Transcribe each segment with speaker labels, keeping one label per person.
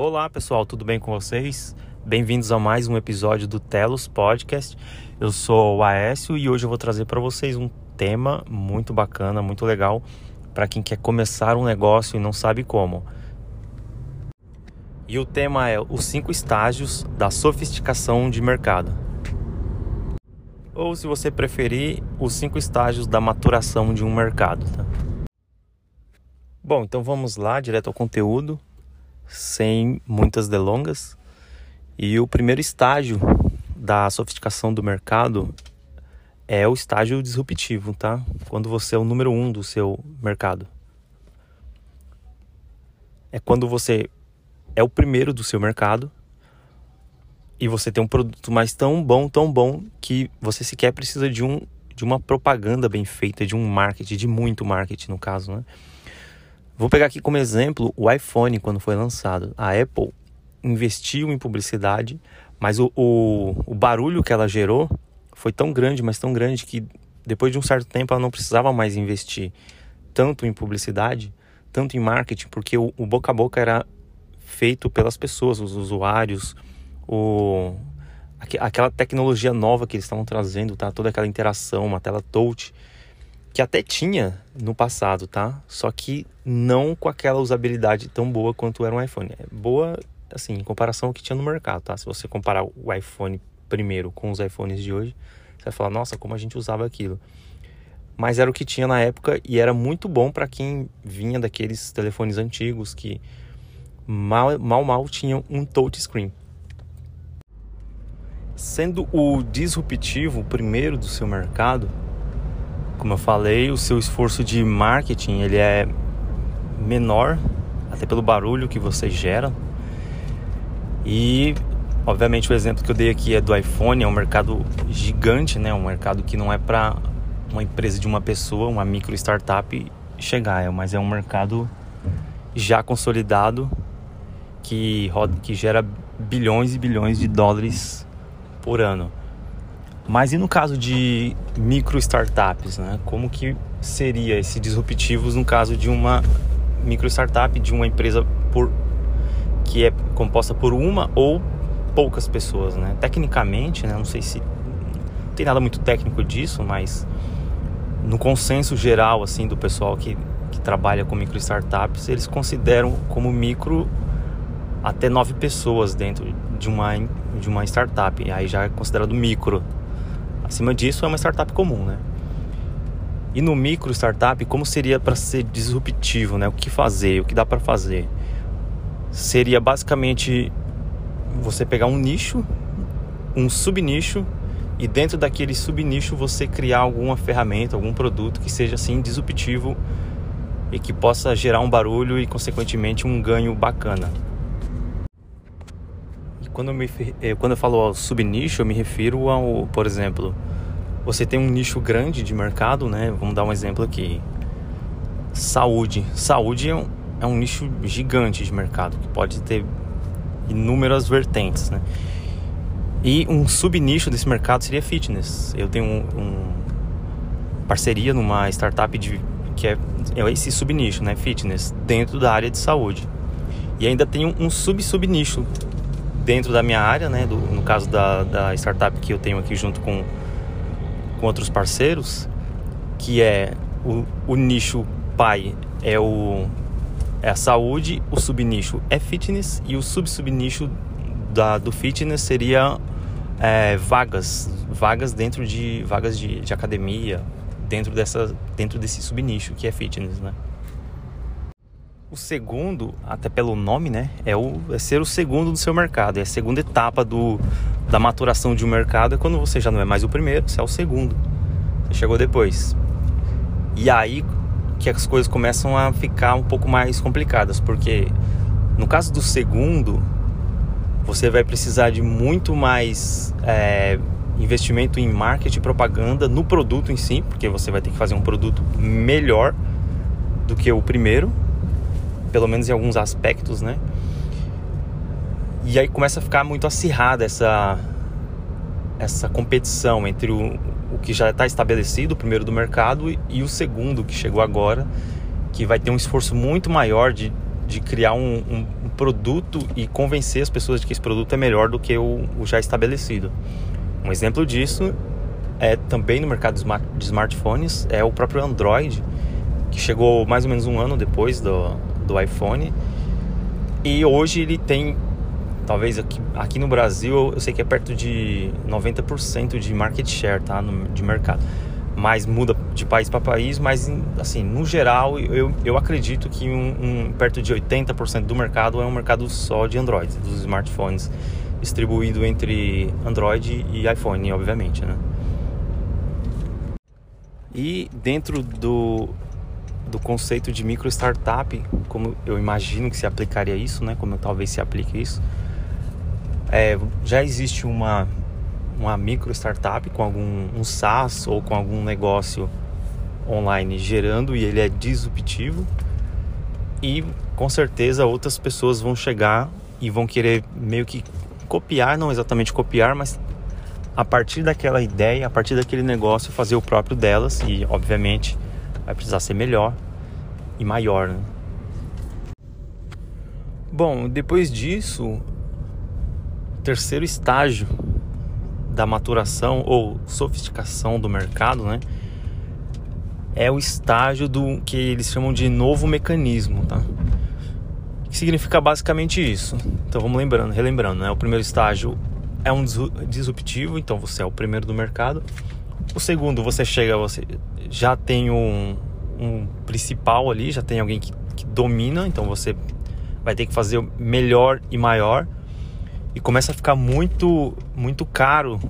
Speaker 1: Olá pessoal, tudo bem com vocês? Bem-vindos a mais um episódio do Telos Podcast. Eu sou o Aécio e hoje eu vou trazer para vocês um tema muito bacana, muito legal para quem quer começar um negócio e não sabe como. E o tema é os cinco estágios da sofisticação de mercado. Ou, se você preferir, os cinco estágios da maturação de um mercado. Tá? Bom, então vamos lá, direto ao conteúdo sem muitas delongas. E o primeiro estágio da sofisticação do mercado é o estágio disruptivo, tá? Quando você é o número um do seu mercado. É quando você é o primeiro do seu mercado e você tem um produto mais tão bom, tão bom que você sequer precisa de um de uma propaganda bem feita, de um marketing, de muito marketing no caso, né? Vou pegar aqui como exemplo o iPhone quando foi lançado. A Apple investiu em publicidade, mas o, o, o barulho que ela gerou foi tão grande, mas tão grande que depois de um certo tempo ela não precisava mais investir tanto em publicidade, tanto em marketing, porque o, o boca a boca era feito pelas pessoas, os usuários, o, aquela tecnologia nova que eles estavam trazendo, tá? Toda aquela interação, uma tela touch que até tinha no passado, tá? Só que não com aquela usabilidade tão boa quanto era um iPhone. É boa, assim, em comparação ao que tinha no mercado, tá? Se você comparar o iPhone primeiro com os iPhones de hoje, você vai falar, nossa, como a gente usava aquilo. Mas era o que tinha na época e era muito bom para quem vinha daqueles telefones antigos que mal, mal, mal tinham um touchscreen. Sendo o disruptivo primeiro do seu mercado, como eu falei, o seu esforço de marketing ele é menor, até pelo barulho que você gera. E, obviamente, o exemplo que eu dei aqui é do iPhone, é um mercado gigante, né? Um mercado que não é para uma empresa de uma pessoa, uma micro startup chegar, é, mas é um mercado já consolidado que roda, que gera bilhões e bilhões de dólares por ano. Mas e no caso de micro startups, né? Como que seria esse disruptivos no caso de uma micro startup, de uma empresa por que é composta por uma ou poucas pessoas, né? Tecnicamente, né? Não sei se tem nada muito técnico disso, mas no consenso geral assim do pessoal que, que trabalha com micro startups, eles consideram como micro até nove pessoas dentro de uma de uma startup. Aí já é considerado micro, Acima disso, é uma startup comum, né? E no micro startup, como seria para ser disruptivo, né? O que fazer, o que dá para fazer? Seria basicamente você pegar um nicho, um subnicho e dentro daquele subnicho você criar alguma ferramenta, algum produto que seja assim disruptivo e que possa gerar um barulho e consequentemente um ganho bacana. Quando eu, me, eh, quando eu falo subnicho, eu me refiro ao, por exemplo, você tem um nicho grande de mercado, né? Vamos dar um exemplo aqui. Saúde. Saúde é um, é um nicho gigante de mercado que pode ter inúmeras vertentes, né? E um subnicho desse mercado seria fitness. Eu tenho um, um parceria numa startup de, que é, é esse subnicho, né? Fitness, dentro da área de saúde. E ainda tem um, um sub-subnicho dentro da minha área, né? Do, no caso da, da startup que eu tenho aqui junto com, com outros parceiros, que é o, o nicho pai é o é a saúde, o subnicho é fitness e o sub-subnicho da, do fitness seria é, vagas, vagas dentro de vagas de, de academia, dentro dessa dentro desse subnicho que é fitness, né? O segundo, até pelo nome, né, é, o, é ser o segundo do seu mercado. É a segunda etapa do, da maturação de um mercado. É quando você já não é mais o primeiro, você é o segundo. Você chegou depois. E aí que as coisas começam a ficar um pouco mais complicadas, porque no caso do segundo, você vai precisar de muito mais é, investimento em marketing propaganda no produto em si, porque você vai ter que fazer um produto melhor do que o primeiro pelo menos em alguns aspectos, né? E aí começa a ficar muito acirrada essa essa competição entre o, o que já está estabelecido, o primeiro do mercado, e o segundo que chegou agora, que vai ter um esforço muito maior de, de criar um, um, um, produto e convencer as pessoas de que esse produto é melhor do que o, o já estabelecido. Um exemplo disso é também no mercado de, smart, de smartphones é o próprio Android, que chegou mais ou menos um ano depois do, do iPhone. E hoje ele tem, talvez aqui, aqui no Brasil, eu sei que é perto de 90% de market share tá, no, de mercado. Mas muda de país para país, mas assim, no geral, eu, eu acredito que um, um perto de 80% do mercado é um mercado só de Android, dos smartphones, distribuído entre Android e iPhone, obviamente, né? E dentro do, do conceito de micro startup, como eu imagino que se aplicaria isso, né? Como talvez se aplique isso, é, já existe uma uma micro startup com algum um SaaS ou com algum negócio online gerando e ele é disruptivo. E com certeza outras pessoas vão chegar e vão querer meio que copiar, não exatamente copiar, mas a partir daquela ideia, a partir daquele negócio, fazer o próprio delas. E, obviamente, vai precisar ser melhor e maior. Né? Bom, depois disso, terceiro estágio da maturação ou sofisticação do mercado, né? É o estágio do que eles chamam de novo mecanismo, tá? Que significa basicamente isso. Então vamos lembrando, relembrando, né? O primeiro estágio é um disruptivo, então você é o primeiro do mercado. O segundo, você chega, você já tem um, um principal ali, já tem alguém que, que domina, então você vai ter que fazer melhor e maior. E começa a ficar muito, muito caro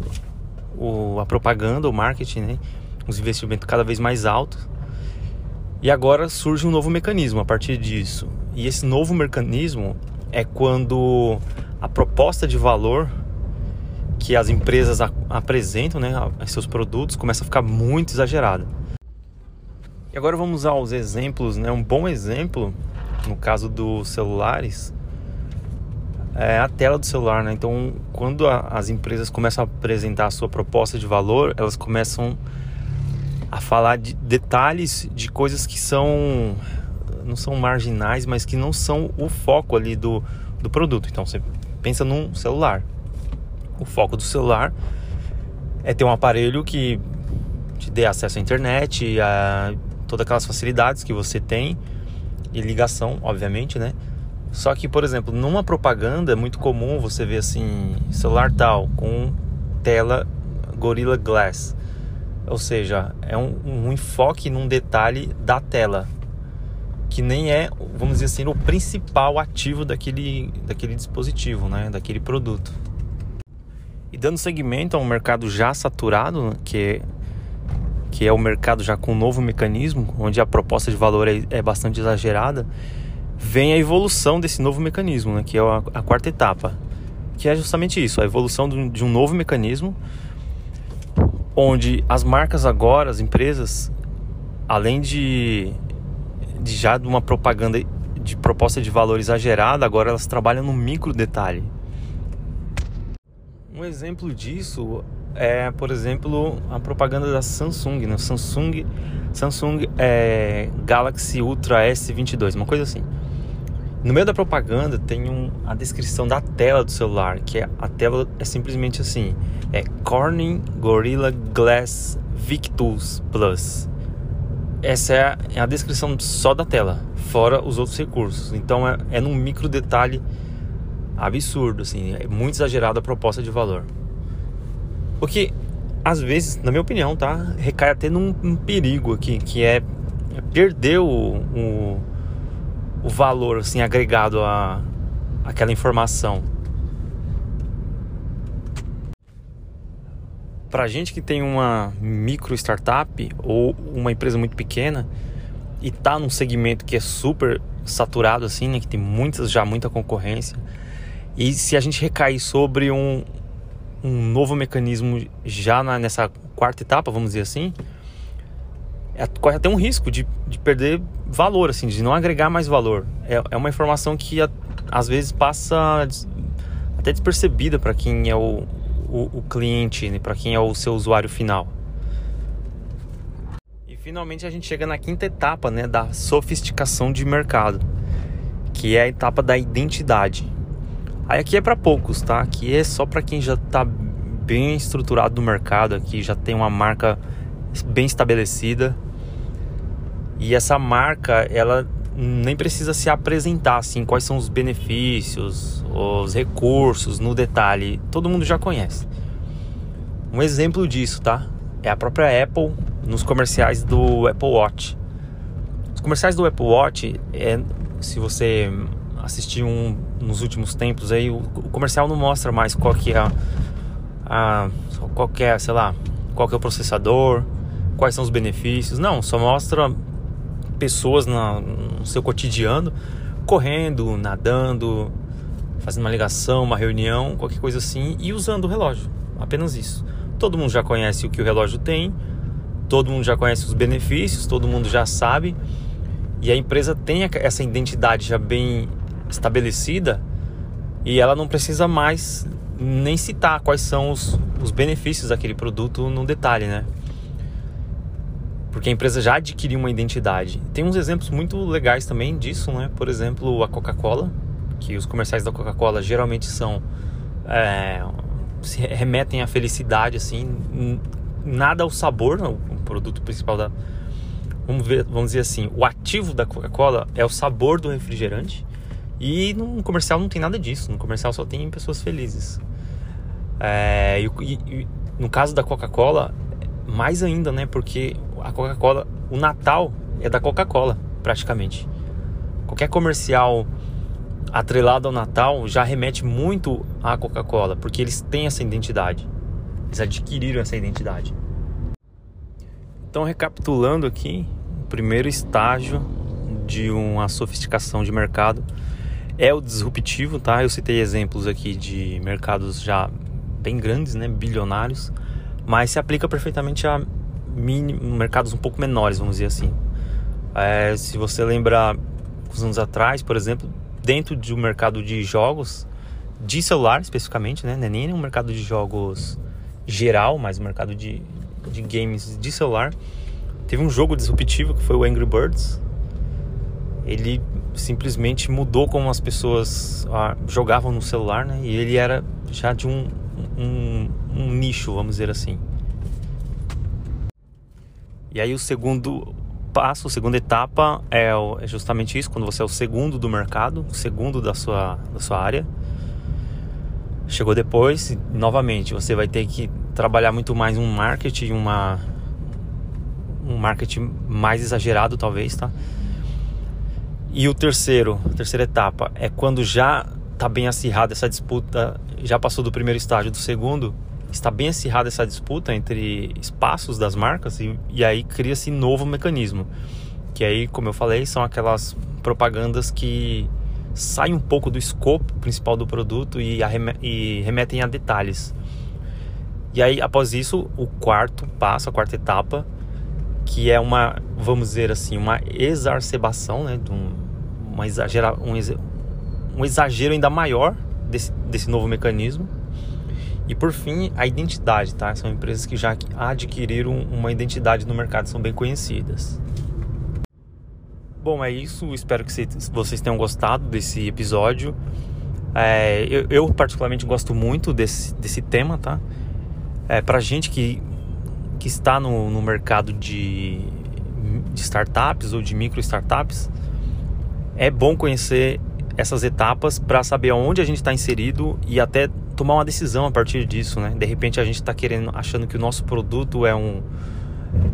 Speaker 1: o, a propaganda, o marketing, né? Os investimentos cada vez mais altos. E agora surge um novo mecanismo a partir disso. E esse novo mecanismo é quando a proposta de valor que as empresas apresentam, né, seus produtos, começa a ficar muito exagerada. E agora vamos aos exemplos, né? Um bom exemplo, no caso dos celulares, é a tela do celular, né? Então, quando a, as empresas começam a apresentar a sua proposta de valor, elas começam a falar de detalhes de coisas que são não são marginais, mas que não são o foco ali do, do produto. Então, você pensa num celular o foco do celular é ter um aparelho que te dê acesso à internet, a todas aquelas facilidades que você tem e ligação, obviamente, né? Só que, por exemplo, numa propaganda é muito comum você ver assim, celular tal com tela Gorilla Glass. Ou seja, é um, um enfoque num detalhe da tela que nem é, vamos dizer assim, o principal ativo daquele, daquele dispositivo, né? Daquele produto. E dando seguimento a um mercado já saturado, que, que é o mercado já com um novo mecanismo, onde a proposta de valor é, é bastante exagerada, vem a evolução desse novo mecanismo, né, que é a, a, quarta etapa, que é justamente isso, a evolução de, de um novo mecanismo, onde as marcas agora, as empresas, além de, de já de uma propaganda de proposta de valor exagerada, agora elas trabalham no micro detalhe. Um exemplo disso é, por exemplo, a propaganda da Samsung, né? Samsung, Samsung é, Galaxy Ultra S22, uma coisa assim. No meio da propaganda tem um, a descrição da tela do celular, que é, a tela é simplesmente assim: é Corning Gorilla Glass Victus Plus. Essa é a, é a, descrição só da tela, fora os outros recursos. Então é, é num micro detalhe absurdo, assim, é muito exagerado a proposta de valor. Porque, às vezes, na minha opinião, tá? Recai até num um perigo aqui, que é perder o, o, o valor, assim, agregado a aquela informação. Pra gente que tem uma micro startup ou uma empresa muito pequena e tá num segmento que é super saturado assim, né, que tem muitas já muita concorrência, e se a gente recair sobre um, um novo mecanismo já na, nessa quarta etapa, vamos dizer assim, é, corre até um risco de, de perder valor, assim, de não agregar mais valor. É, é uma informação que a, às vezes passa até despercebida para quem é o, o, o cliente, né, para quem é o seu usuário final. E finalmente a gente chega na quinta etapa né, da sofisticação de mercado que é a etapa da identidade. Aí aqui é para poucos, tá? Aqui é só para quem já está bem estruturado no mercado, aqui já tem uma marca bem estabelecida. E essa marca, ela nem precisa se apresentar assim, quais são os benefícios, os recursos no detalhe, todo mundo já conhece. Um exemplo disso, tá? É a própria Apple nos comerciais do Apple Watch. Os comerciais do Apple Watch, é, se você assistir um nos últimos tempos aí, o, o comercial não mostra mais qual que é a, a qual que é, sei lá, qual que é o processador, quais são os benefícios. Não, só mostra pessoas na, no seu cotidiano correndo, nadando, fazendo uma ligação, uma reunião, qualquer coisa assim e usando o relógio. Apenas isso. Todo mundo já conhece o que o relógio tem, todo mundo já conhece os benefícios, todo mundo já sabe. E a empresa tem essa identidade já bem estabelecida e ela não precisa mais nem citar quais são os, os benefícios daquele produto no detalhe, né? Porque a empresa já adquiriu uma identidade. Tem uns exemplos muito legais também disso, né? Por exemplo, a Coca-Cola, que os comerciais da Coca-Cola geralmente são é, se remetem à felicidade, assim, nada ao sabor, o produto principal da vamos ver, vamos dizer assim, o ativo da Coca-Cola é o sabor do refrigerante e no comercial não tem nada disso. No comercial só tem pessoas felizes. É, e, e, no caso da Coca-Cola, mais ainda, né? Porque a Coca-Cola, o Natal é da Coca-Cola, praticamente. Qualquer comercial atrelado ao Natal já remete muito à Coca-Cola, porque eles têm essa identidade. Eles adquiriram essa identidade. Então, recapitulando aqui, o primeiro estágio de uma sofisticação de mercado é o disruptivo, tá? Eu citei exemplos aqui de mercados já bem grandes, né, bilionários, mas se aplica perfeitamente a mini, mercados um pouco menores, vamos dizer assim. É, se você lembrar uns anos atrás, por exemplo, dentro de um mercado de jogos, de celular especificamente, né, é nem um mercado de jogos geral, mas um mercado de, de games de celular, teve um jogo disruptivo que foi o Angry Birds. Ele simplesmente mudou como as pessoas ah, jogavam no celular, né? E ele era já de um, um, um nicho, vamos dizer assim. E aí o segundo passo, a segunda etapa é, é justamente isso, quando você é o segundo do mercado, o segundo da sua, da sua área. Chegou depois, novamente, você vai ter que trabalhar muito mais um marketing, uma um marketing mais exagerado talvez, tá? E o terceiro, a terceira etapa, é quando já está bem acirrada essa disputa, já passou do primeiro estágio do segundo, está bem acirrada essa disputa entre espaços das marcas e, e aí cria-se novo mecanismo. Que aí, como eu falei, são aquelas propagandas que saem um pouco do escopo principal do produto e, e remetem a detalhes. E aí, após isso, o quarto passo, a quarta etapa, que é uma, vamos dizer assim, uma exacerbação, né, de um, uma exagera, um, um exagero ainda maior desse, desse novo mecanismo. E por fim, a identidade, tá? São empresas que já adquiriram uma identidade no mercado, são bem conhecidas. Bom, é isso. Espero que vocês tenham gostado desse episódio. É, eu, eu, particularmente gosto muito desse, desse tema, tá? É, pra gente que que está no, no mercado de, de startups ou de micro startups, é bom conhecer essas etapas para saber aonde a gente está inserido e até tomar uma decisão a partir disso, né? De repente a gente está querendo, achando que o nosso produto é um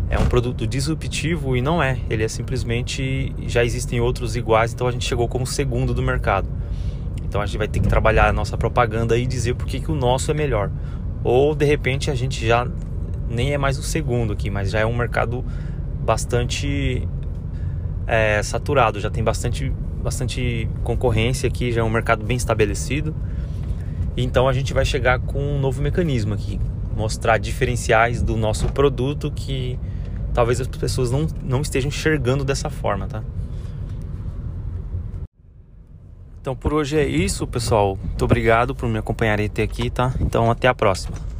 Speaker 1: é um produto disruptivo e não é. Ele é simplesmente já existem outros iguais, então a gente chegou como segundo do mercado. Então a gente vai ter que trabalhar a nossa propaganda e dizer por que, que o nosso é melhor. Ou de repente a gente já nem é mais o segundo aqui, mas já é um mercado bastante é, saturado, já tem bastante, bastante concorrência aqui, já é um mercado bem estabelecido. Então a gente vai chegar com um novo mecanismo aqui, mostrar diferenciais do nosso produto que talvez as pessoas não, não estejam enxergando dessa forma, tá? Então por hoje é isso, pessoal. Muito obrigado por me acompanhar até aqui, tá? Então até a próxima.